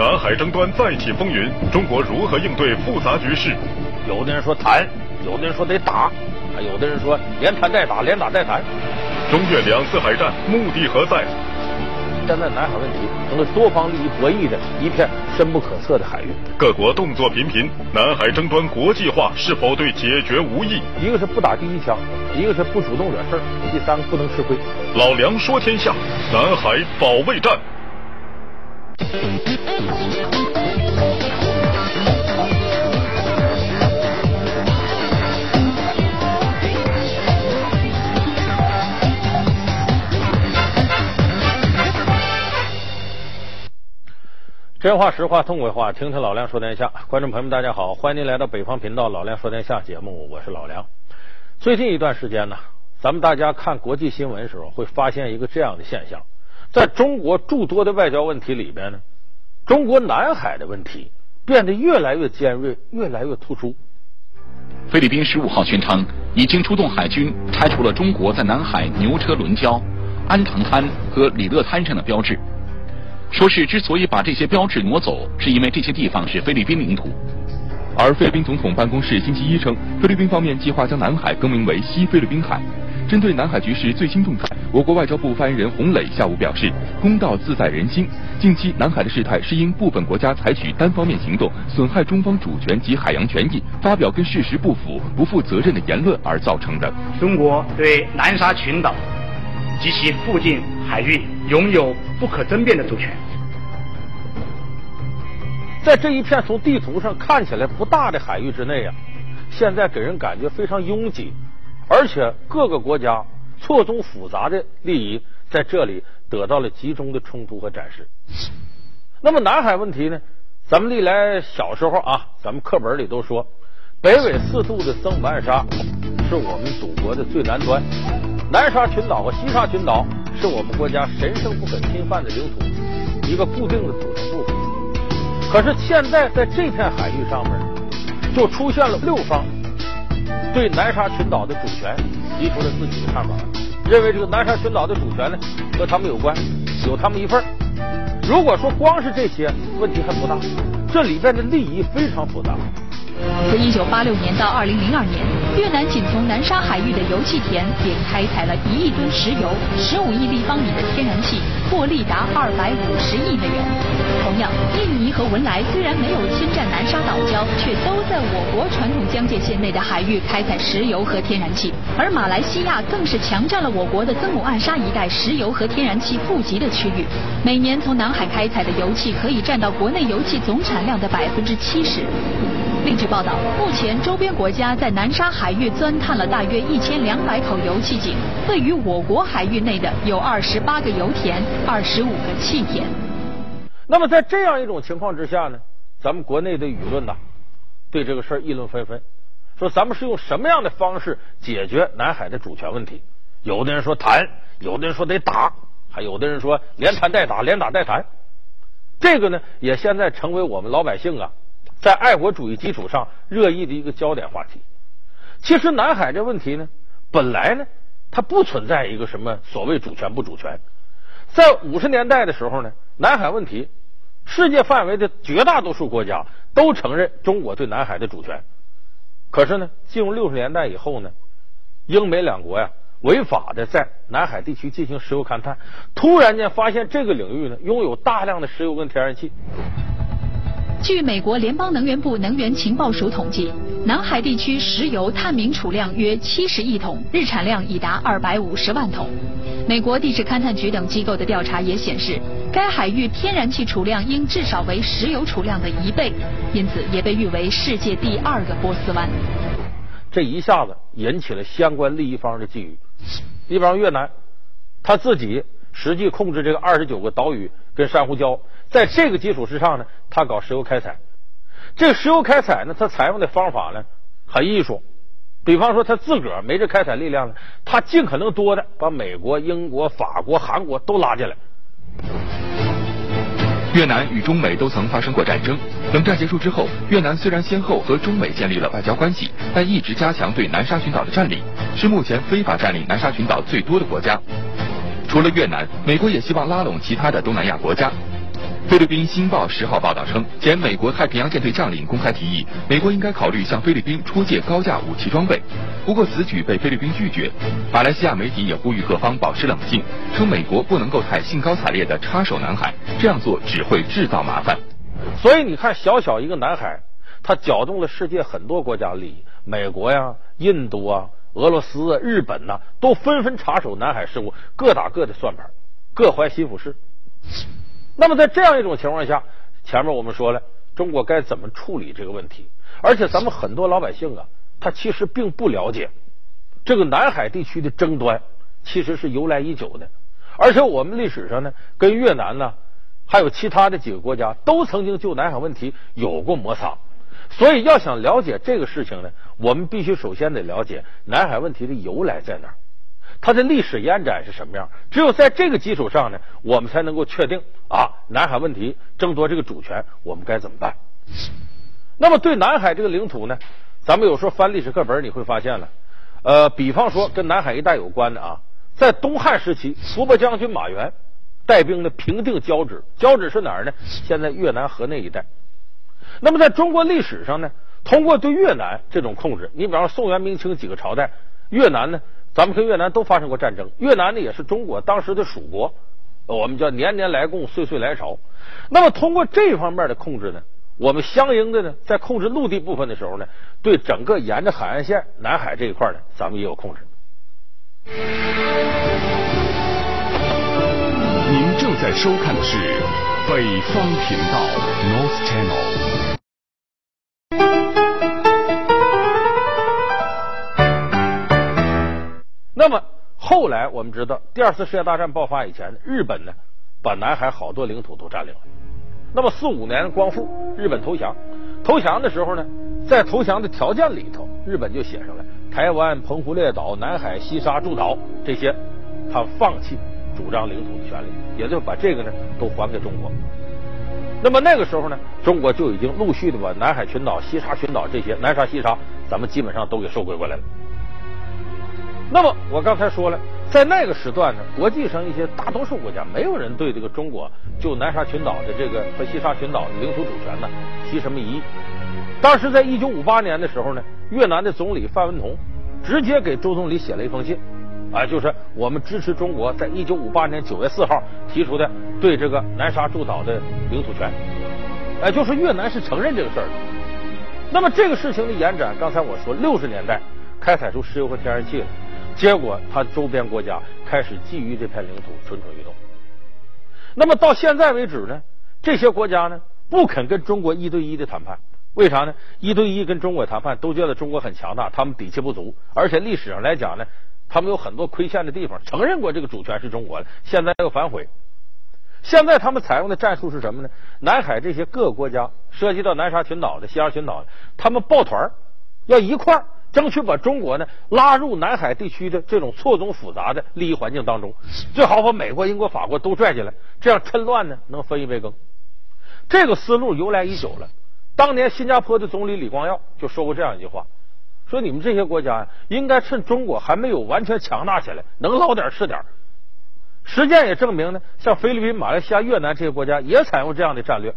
南海争端再起风云，中国如何应对复杂局势？有的人说谈，有的人说得打，还有的人说连谈带打，连打带谈。中越两次海战目的何在？现在南海问题成了多方利益博弈的一片深不可测的海域。各国动作频频，南海争端国际化是否对解决无益？一个是不打第一枪，一个是不主动惹事儿，第三个不能吃亏。老梁说天下，南海保卫战。真话实话痛快话，听听老梁说天下。观众朋友们，大家好，欢迎您来到北方频道《老梁说天下》节目，我是老梁。最近一段时间呢，咱们大家看国际新闻的时候会发现一个这样的现象：在中国诸多的外交问题里边呢，中国南海的问题变得越来越尖锐，越来越突出。菲律宾十五号宣称，已经出动海军拆除了中国在南海牛车轮礁、安唐滩和里勒滩上的标志。说是之所以把这些标志挪走，是因为这些地方是菲律宾领土。而菲律宾总统办公室星期一称，菲律宾方面计划将南海更名为西菲律宾海。针对南海局势最新动态，我国外交部发言人洪磊下午表示：“公道自在人心。近期南海的事态是因部分国家采取单方面行动，损害中方主权及海洋权益，发表跟事实不符、不负责任的言论而造成的。中国对南沙群岛及其附近海域拥有不可争辩的主权。在这一片从地图上看起来不大的海域之内啊，现在给人感觉非常拥挤，而且各个国家错综复杂的利益在这里得到了集中的冲突和展示。那么南海问题呢？咱们历来小时候啊，咱们课本里都说，北纬四度的曾母暗沙是我们祖国的最南端，南沙群岛和西沙群岛是我们国家神圣不可侵犯的领土，一个固定的组成部分。可是现在在这片海域上面，就出现了六方对南沙群岛的主权提出了自己的看法，认为这个南沙群岛的主权呢和他们有关，有他们一份。如果说光是这些问题还不大，这里边的利益非常复杂。从一九八六年到二零零二年，越南仅从南沙海域的油气田便开采了一亿吨石油、十五亿立方米的天然气，获利达二百五十亿美元。同样，印尼和文莱虽然没有侵占南沙岛礁，却都在我国传统疆界线内的海域开采石油和天然气，而马来西亚更是强占了我国的曾母暗沙一带石油和天然气富集的区域，每年从南海开采的油气可以占到国内油气总产量的百分之七十。另据报道，目前周边国家在南沙海域钻探了大约一千两百口油气井，位于我国海域内的有二十八个油田，二十五个气田。那么在这样一种情况之下呢，咱们国内的舆论呐，对这个事儿议论纷纷，说咱们是用什么样的方式解决南海的主权问题？有的人说谈，有的人说得打，还有的人说连谈带打，连打带谈。这个呢，也现在成为我们老百姓啊。在爱国主义基础上热议的一个焦点话题。其实南海这问题呢，本来呢，它不存在一个什么所谓主权不主权。在五十年代的时候呢，南海问题，世界范围的绝大多数国家都承认中国对南海的主权。可是呢，进入六十年代以后呢，英美两国呀，违法的在南海地区进行石油勘探，突然间发现这个领域呢，拥有大量的石油跟天然气。据美国联邦能源部能源情报署统计，南海地区石油探明储量约七十亿桶，日产量已达二百五十万桶。美国地质勘探局等机构的调查也显示，该海域天然气储量应至少为石油储量的一倍，因此也被誉为世界第二个波斯湾。这一下子引起了相关利益方的觊觎。你比方越南，他自己实际控制这个二十九个岛屿跟珊瑚礁。在这个基础之上呢，他搞石油开采。这个石油开采呢，他采用的方法呢很艺术。比方说，他自个儿没这开采力量呢，他尽可能多的把美国、英国、法国、韩国都拉进来。越南与中美都曾发生过战争。冷战结束之后，越南虽然先后和中美建立了外交关系，但一直加强对南沙群岛的占领，是目前非法占领南沙群岛最多的国家。除了越南，美国也希望拉拢其他的东南亚国家。菲律宾《新报》十号报道称，前美国太平洋舰队将领公开提议，美国应该考虑向菲律宾出借高价武器装备。不过此举被菲律宾拒绝。马来西亚媒体也呼吁各方保持冷静，称美国不能够太兴高采烈的插手南海，这样做只会制造麻烦。所以你看，小小一个南海，它搅动了世界很多国家利益，美国呀、印度啊、俄罗斯啊、日本呐，都纷纷插手南海事务，各打各的算盘，各怀心腹事。那么在这样一种情况下，前面我们说了，中国该怎么处理这个问题？而且咱们很多老百姓啊，他其实并不了解这个南海地区的争端，其实是由来已久的。而且我们历史上呢，跟越南呢，还有其他的几个国家，都曾经就南海问题有过摩擦。所以要想了解这个事情呢，我们必须首先得了解南海问题的由来在哪儿。它的历史延展是什么样？只有在这个基础上呢，我们才能够确定啊，南海问题争夺这个主权，我们该怎么办？那么对南海这个领土呢，咱们有时候翻历史课本你会发现了，呃，比方说跟南海一带有关的啊，在东汉时期，伏波将军马援带兵呢平定交趾，交趾是哪儿呢？现在越南河内一带。那么在中国历史上呢，通过对越南这种控制，你比方说宋元明清几个朝代，越南呢。咱们跟越南都发生过战争，越南呢也是中国当时的属国，我们叫年年来贡，岁岁来朝。那么通过这方面的控制呢，我们相应的呢，在控制陆地部分的时候呢，对整个沿着海岸线南海这一块呢，咱们也有控制。您正在收看的是北方频道 North Channel。那么后来我们知道，第二次世界大战爆发以前，日本呢把南海好多领土都占领了。那么四五年光复，日本投降。投降的时候呢，在投降的条件里头，日本就写上了台湾、澎湖列岛、南海、西沙诸岛这些，他放弃主张领土的权利，也就把这个呢都还给中国。那么那个时候呢，中国就已经陆续的把南海群岛、西沙群岛这些南沙、西沙，咱们基本上都给收归过来了。那么我刚才说了，在那个时段呢，国际上一些大多数国家没有人对这个中国就南沙群岛的这个和西沙群岛的领土主权呢提什么异议。当时在一九五八年的时候呢，越南的总理范文同直接给周总理写了一封信，啊，就是我们支持中国在一九五八年九月四号提出的对这个南沙诸岛的领土权，哎，就是越南是承认这个事儿的。那么这个事情的延展，刚才我说六十年代开采出石油和天然气了。结果，他周边国家开始觊觎这片领土，蠢蠢欲动。那么到现在为止呢，这些国家呢不肯跟中国一对一的谈判，为啥呢？一对一跟中国谈判，都觉得中国很强大，他们底气不足，而且历史上来讲呢，他们有很多亏欠的地方，承认过这个主权是中国的，现在又反悔。现在他们采用的战术是什么呢？南海这些各个国家涉及到南沙群岛的、西沙群岛的，他们抱团要一块儿。争取把中国呢拉入南海地区的这种错综复杂的利益环境当中，最好把美国、英国、法国都拽进来，这样趁乱呢能分一杯羹。这个思路由来已久了。当年新加坡的总理李光耀就说过这样一句话：说你们这些国家呀，应该趁中国还没有完全强大起来，能捞点是点。实践也证明呢，像菲律宾、马来西亚、越南这些国家也采用这样的战略，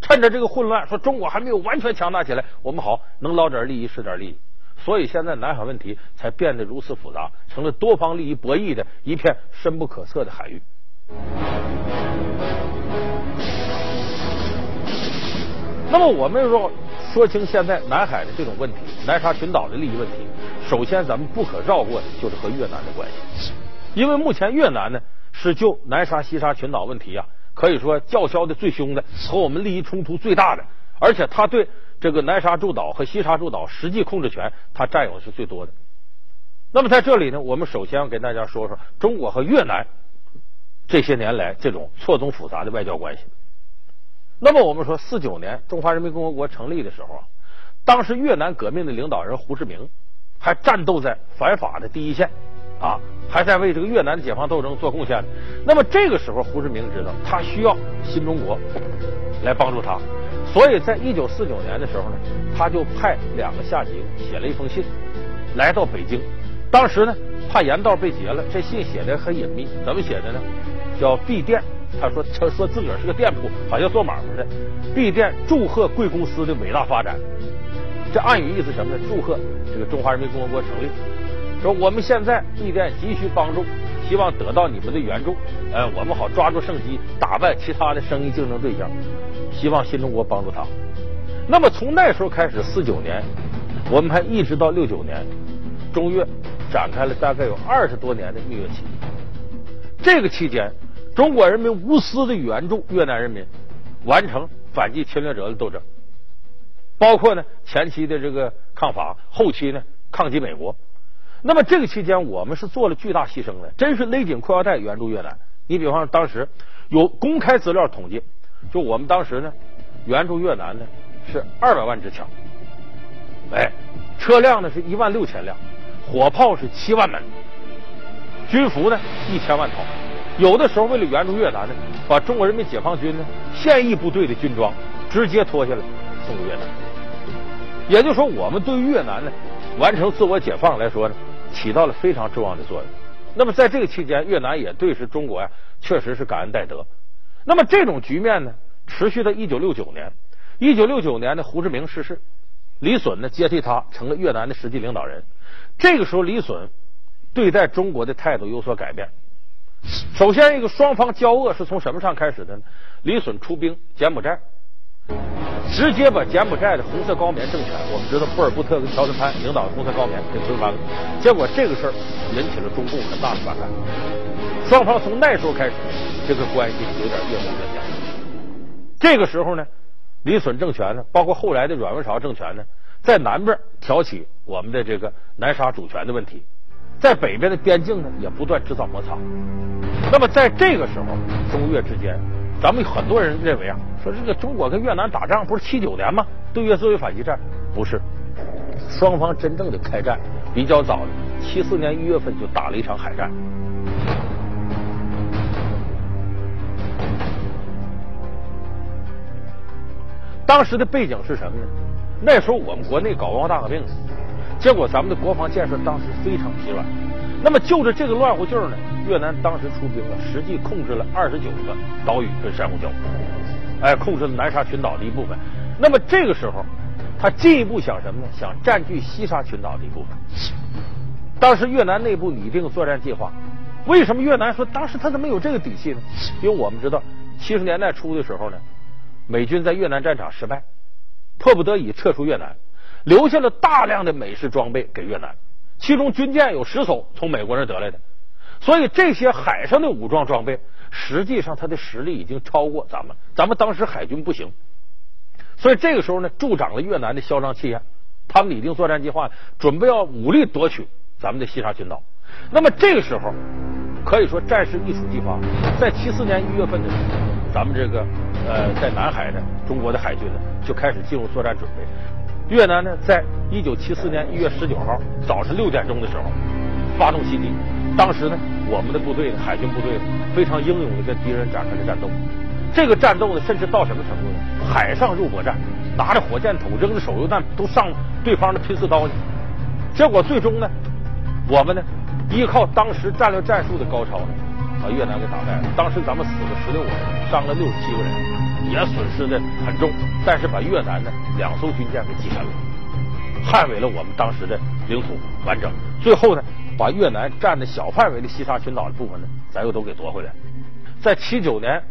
趁着这个混乱，说中国还没有完全强大起来，我们好能捞点利益是点利益。所以现在南海问题才变得如此复杂，成了多方利益博弈的一片深不可测的海域。那么我们说说清现在南海的这种问题，南沙群岛的利益问题，首先咱们不可绕过的就是和越南的关系，因为目前越南呢是就南沙西沙群岛问题啊，可以说叫嚣的最凶的，和我们利益冲突最大的，而且他对。这个南沙诸岛和西沙诸岛实际控制权，它占有是最多的。那么在这里呢，我们首先要给大家说说中国和越南这些年来这种错综复杂的外交关系。那么我们说，四九年中华人民共和国成立的时候啊，当时越南革命的领导人胡志明还战斗在反法的第一线啊，还在为这个越南的解放斗争做贡献。那么这个时候，胡志明知道他需要新中国来帮助他。所以在一九四九年的时候呢，他就派两个下级写了一封信，来到北京。当时呢，怕盐道被劫了，这信写的很隐秘，怎么写的呢？叫闭店他说他说自个儿是个店铺，好像做买卖的。闭店祝贺贵公司的伟大发展，这暗语意思什么呢？祝贺这个中华人民共和国成立。说我们现在闭店急需帮助，希望得到你们的援助，呃，我们好抓住胜机，打败其他的生意竞争对象。希望新中国帮助他。那么从那时候开始，四九年，我们还一直到六九年，中越展开了大概有二十多年的蜜月期。这个期间，中国人民无私的援助越南人民，完成反击侵略者的斗争，包括呢前期的这个抗法，后期呢抗击美国。那么这个期间，我们是做了巨大牺牲的，真是勒紧裤腰带援助越南。你比方说，当时有公开资料统计，就我们当时呢援助越南呢是二百万支枪，哎，车辆呢是一万六千辆，火炮是七万门，军服呢一千万套。有的时候为了援助越南呢，把中国人民解放军呢现役部队的军装直接脱下来送给越南。也就是说，我们对越南呢完成自我解放来说呢。起到了非常重要的作用。那么在这个期间，越南也对是中国呀，确实是感恩戴德。那么这种局面呢，持续到一九六九年。一九六九年的胡志明逝世，李隼呢接替他成了越南的实际领导人。这个时候，李隼对待中国的态度有所改变。首先，一个双方交恶是从什么上开始的呢？李隼出兵柬埔寨。直接把柬埔寨的红色高棉政权，我们知道布尔布特跟乔森潘领导的红色高棉给推翻了。结果这个事儿引起了中共很大的反感，双方从那时候开始，这个关系有点越磨越僵。这个时候呢，李隼政权呢，包括后来的阮文韶政权呢，在南边挑起我们的这个南沙主权的问题，在北边的边境呢，也不断制造摩擦。那么在这个时候，中越之间。咱们很多人认为啊，说这个中国跟越南打仗不是七九年吗？对越自卫反击战不是，双方真正的开战比较早的，七四年一月份就打了一场海战。当时的背景是什么呢？那时候我们国内搞文化大革命，结果咱们的国防建设当时非常疲软。那么就着这个乱乎劲儿呢？越南当时出兵了，实际控制了二十九个岛屿跟珊瑚礁，哎，控制了南沙群岛的一部分。那么这个时候，他进一步想什么呢？想占据西沙群岛的一部分。当时越南内部拟定作战计划。为什么越南说当时他怎么有这个底气呢？因为我们知道，七十年代初的时候呢，美军在越南战场失败，迫不得已撤出越南，留下了大量的美式装备给越南，其中军舰有十艘从美国那得来的。所以这些海上的武装装备，实际上它的实力已经超过咱们。咱们当时海军不行，所以这个时候呢，助长了越南的嚣张气焰。他们拟定作战计划，准备要武力夺取咱们的西沙群岛。那么这个时候，可以说战事一触即发。在七四年一月份的时候，咱们这个呃，在南海的，中国的海军呢就开始进入作战准备。越南呢，在一九七四年一月十九号早晨六点钟的时候，发动袭击。当时呢，我们的部队，海军部队非常英勇的跟敌人展开了战斗。这个战斗呢，甚至到什么程度呢？海上肉搏战，拿着火箭筒，扔着手榴弹，都上对方的拼刺刀去。结果最终呢，我们呢，依靠当时战略战术的高超呢，把越南给打败了。当时咱们死了十六个人，伤了六十七个人，也损失的很重。但是把越南呢两艘军舰给击沉了，捍卫了我们当时的领土完整。最后呢。把越南占的小范围的西沙群岛的部分呢，咱又都给夺回来。在七九年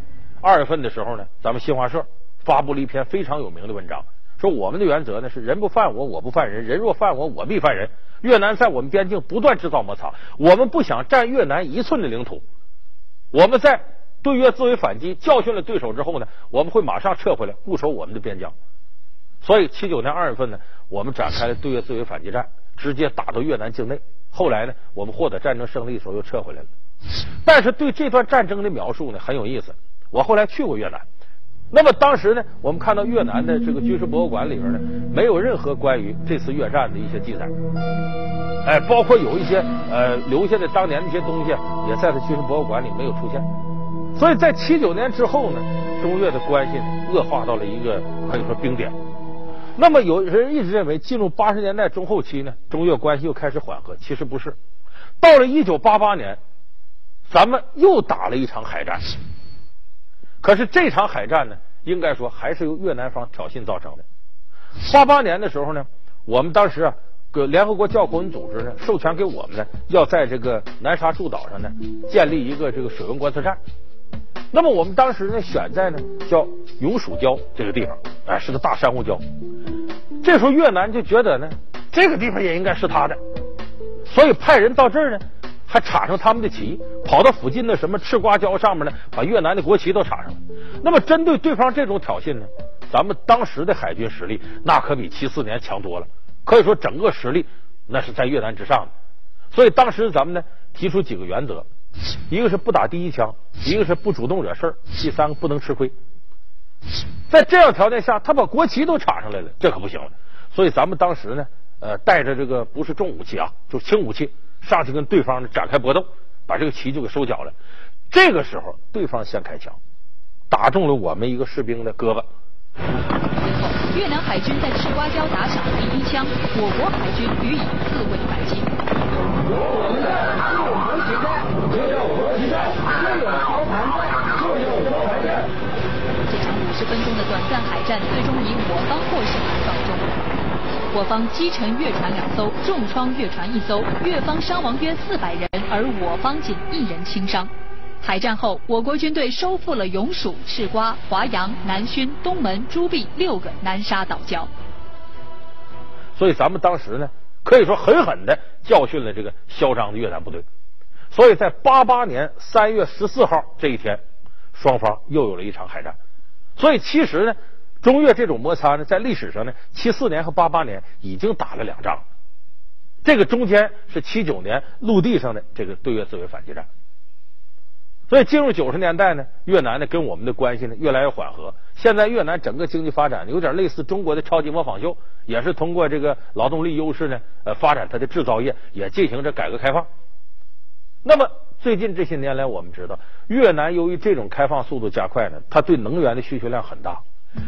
二月份的时候呢，咱们新华社发布了一篇非常有名的文章，说我们的原则呢是人不犯我，我不犯人；人若犯我，我必犯人。越南在我们边境不断制造摩擦，我们不想占越南一寸的领土。我们在对越自卫反击教训了对手之后呢，我们会马上撤回来固守我们的边疆。所以七九年二月份呢，我们展开了对越自卫反击战，直接打到越南境内。后来呢，我们获得战争胜利的时候又撤回来了。但是对这段战争的描述呢很有意思。我后来去过越南，那么当时呢，我们看到越南的这个军事博物馆里边呢，没有任何关于这次越战的一些记载。哎，包括有一些呃留下的当年的一些东西，也在他军事博物馆里没有出现。所以在七九年之后呢，中越的关系恶化到了一个可以说冰点。那么有人一直认为，进入八十年代中后期呢，中越关系又开始缓和。其实不是，到了一九八八年，咱们又打了一场海战。可是这场海战呢，应该说还是由越南方挑衅造成的。八八年的时候呢，我们当时啊，个联合国教科文组织呢授权给我们呢，要在这个南沙诸岛上呢建立一个这个水文观测站。那么我们当时呢选在呢叫永暑礁这个地方，哎，是个大珊瑚礁。这时候越南就觉得呢，这个地方也应该是他的，所以派人到这儿呢，还插上他们的旗，跑到附近的什么赤瓜礁上面呢，把越南的国旗都插上了。那么针对对方这种挑衅呢，咱们当时的海军实力那可比七四年强多了，可以说整个实力那是在越南之上的。所以当时咱们呢提出几个原则。一个是不打第一枪，一个是不主动惹事儿，第三个不能吃亏。在这样条件下，他把国旗都插上来了，这可不行了。所以咱们当时呢，呃，带着这个不是重武器啊，就轻武器上去跟对方呢展开搏斗，把这个旗就给收缴了。这个时候，对方先开枪，打中了我们一个士兵的胳膊。最后，越南海军在赤瓜礁打响第一枪，我国海军予以自卫反击。这场五十分钟的短暂海战，最终以我方获胜而告终。我方击沉越船两艘，重创越船一艘，越方伤亡约四百人，而我方仅一人轻伤。海战后，我国军队收复了永暑、赤瓜、华阳、南薰、东门、朱碧六个南沙岛礁。所以咱们当时呢，可以说狠狠的教训了这个嚣张的越南部队。所以在八八年三月十四号这一天，双方又有了一场海战。所以其实呢，中越这种摩擦呢，在历史上呢，七四年和八八年已经打了两仗，这个中间是七九年陆地上的这个对越自卫反击战。所以进入九十年代呢，越南呢跟我们的关系呢越来越缓和。现在越南整个经济发展有点类似中国的超级模仿秀，也是通过这个劳动力优势呢，呃，发展它的制造业，也进行着改革开放。那么最近这些年来，我们知道越南由于这种开放速度加快呢，它对能源的需求量很大。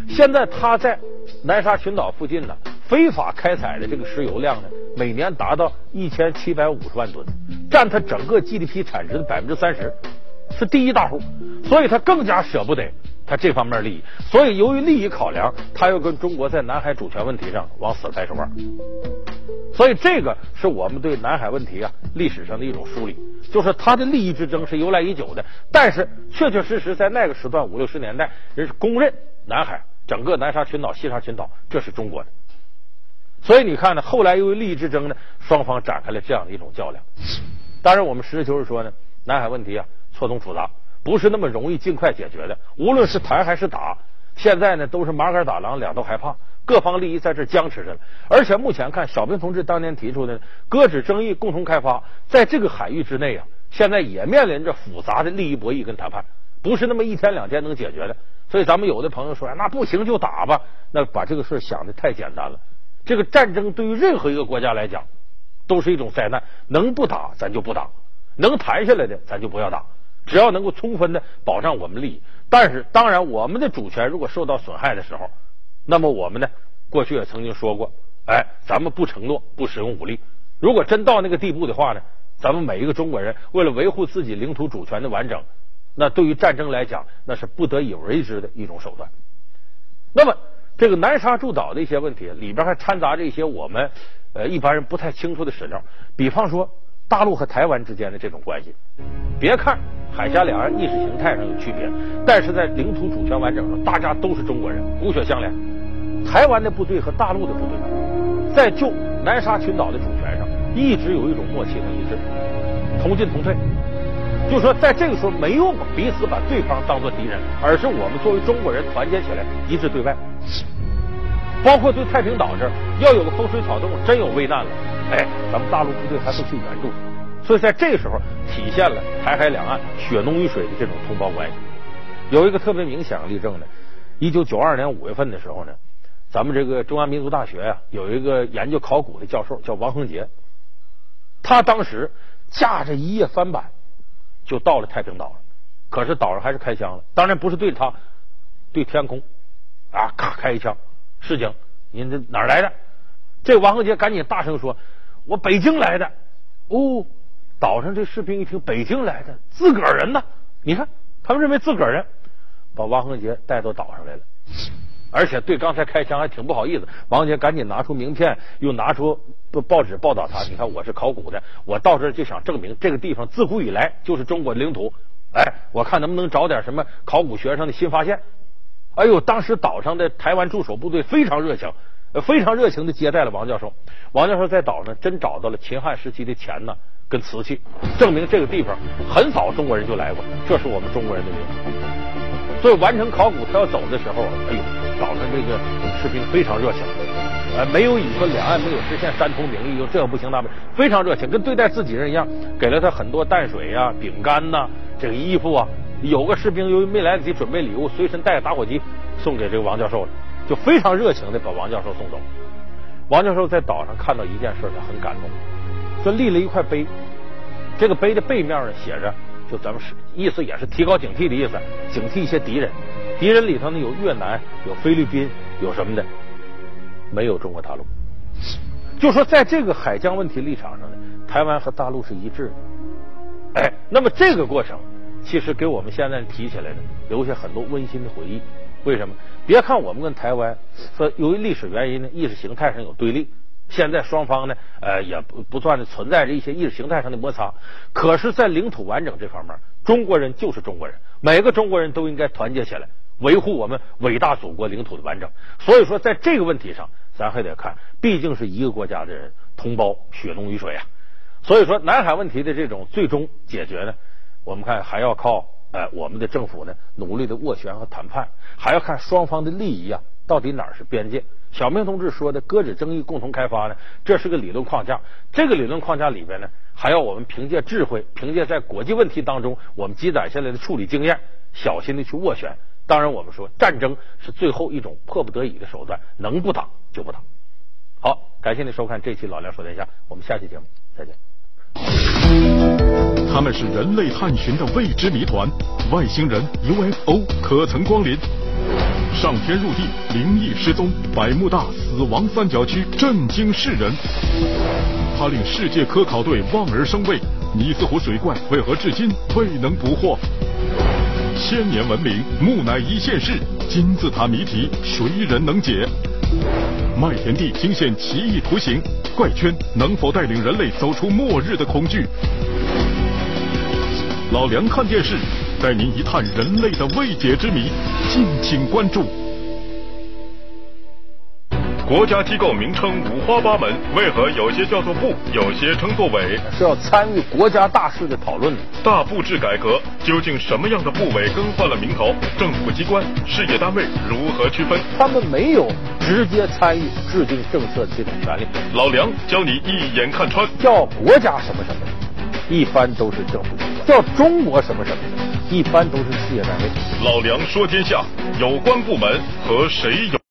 现在它在南沙群岛附近呢，非法开采的这个石油量呢，每年达到一千七百五十万吨，占它整个 GDP 产值的百分之三十。是第一大户，所以它更加舍不得他这方面利益，所以由于利益考量，他又跟中国在南海主权问题上往死开手腕。所以这个是我们对南海问题啊历史上的一种梳理，就是他的利益之争是由来已久的，但是确确实实在那个时段五六十年代，人是公认南海整个南沙群岛、西沙群岛这是中国的。所以你看呢，后来由于利益之争呢，双方展开了这样的一种较量。当然，我们实事求是说呢，南海问题啊。错综复杂，不是那么容易尽快解决的。无论是谈还是打，现在呢都是麻杆打狼，两头害怕，各方利益在这僵持着了。而且目前看，小平同志当年提出的搁置争议，共同开发，在这个海域之内啊，现在也面临着复杂的利益博弈跟谈判，不是那么一天两天能解决的。所以咱们有的朋友说，那不行就打吧，那把这个事想的太简单了。这个战争对于任何一个国家来讲，都是一种灾难。能不打咱就不打，能谈下来的咱就不要打。只要能够充分的保障我们利益，但是当然，我们的主权如果受到损害的时候，那么我们呢，过去也曾经说过，哎，咱们不承诺不使用武力。如果真到那个地步的话呢，咱们每一个中国人为了维护自己领土主权的完整，那对于战争来讲，那是不得已为之的一种手段。那么，这个南沙诸岛的一些问题里边还掺杂着一些我们呃一般人不太清楚的史料，比方说。大陆和台湾之间的这种关系，别看海峡两岸意识形态上有区别，但是在领土主权完整上，大家都是中国人，骨血相连。台湾的部队和大陆的部队，在就南沙群岛的主权上，一直有一种默契和一致，同进同退。就说在这个时候，没有彼此把对方当做敌人，而是我们作为中国人团结起来，一致对外。包括对太平岛这儿，要有个风吹草动，真有危难了。哎，咱们大陆部队还会去援助，所以在这个时候体现了台海两岸血浓于水的这种同胞关系。有一个特别明显的例证呢，一九九二年五月份的时候呢，咱们这个中央民族大学呀有一个研究考古的教授叫王恒杰，他当时驾着一叶帆板就到了太平岛了，可是岛上还是开枪了，当然不是对着他，对天空啊，咔开一枪，示警，你这哪儿来的？这王恒杰赶紧大声说。我北京来的，哦，岛上这士兵一听北京来的，自个儿人呢？你看，他们认为自个儿人。把王恒杰带到岛上来了，而且对刚才开枪还挺不好意思。王杰赶紧拿出名片，又拿出报纸报道他。你看我是考古的，我到这儿就想证明这个地方自古以来就是中国领土。哎，我看能不能找点什么考古学上的新发现。哎呦，当时岛上的台湾驻守部队非常热情，非常热情的接待了王教授。王教授在岛上真找到了秦汉时期的钱呢。跟瓷器，证明这个地方很早中国人就来过，这是我们中国人的领土。所以完成考古，他要走的时候，哎呦，岛上这个士兵非常热情，呃，没有以说两岸没有实现山同名义，又这不行那不，非常热情，跟对待自己人一样，给了他很多淡水呀、饼干呐、这个衣服啊。有个士兵由于没来得及准备礼物，随身带着打火机送给这个王教授了，就非常热情的把王教授送走。王教授在岛上看到一件事，他很感动。就立了一块碑，这个碑的背面呢写着，就咱们是意思也是提高警惕的意思，警惕一些敌人。敌人里头呢有越南，有菲律宾，有什么的，没有中国大陆。就说在这个海疆问题立场上呢，台湾和大陆是一致的。哎，那么这个过程其实给我们现在提起来呢，留下很多温馨的回忆。为什么？别看我们跟台湾说由于历史原因呢，意识形态上有对立。现在双方呢，呃，也不不断的存在着一些意识形态上的摩擦。可是，在领土完整这方面，中国人就是中国人，每个中国人都应该团结起来，维护我们伟大祖国领土的完整。所以说，在这个问题上，咱还得看，毕竟是一个国家的人，同胞血浓于水啊。所以说，南海问题的这种最终解决呢，我们看还要靠呃我们的政府呢努力的斡旋和谈判，还要看双方的利益啊，到底哪儿是边界。小明同志说的“搁置争议，共同开发”呢，这是个理论框架。这个理论框架里边呢，还要我们凭借智慧，凭借在国际问题当中我们积攒下来的处理经验，小心的去斡旋。当然，我们说战争是最后一种迫不得已的手段，能不打就不打。好，感谢您收看这期《老梁说天下》，我们下期节目再见。他们是人类探寻的未知谜团，外星人 UFO 可曾光临？上天入地，灵异失踪，百慕大死亡三角区震惊世人。他令世界科考队望而生畏，尼斯湖水怪为何至今未能捕获？千年文明，木乃伊现世，金字塔谜题谁人能解？麦田地惊现奇异图形，怪圈能否带领人类走出末日的恐惧？老梁看电视。带您一探人类的未解之谜，敬请关注。国家机构名称五花八门，为何有些叫做部，有些称作委？是要参与国家大事的讨论。大部制改革，究竟什么样的部委更换了名头？政府机关、事业单位如何区分？他们没有直接参与制定政策的这种权利。老梁教你一眼看穿，叫国家什么什么，一般都是政府机关；叫中国什么什么的。一般都是事业单位。老梁说天下，有关部门和谁有？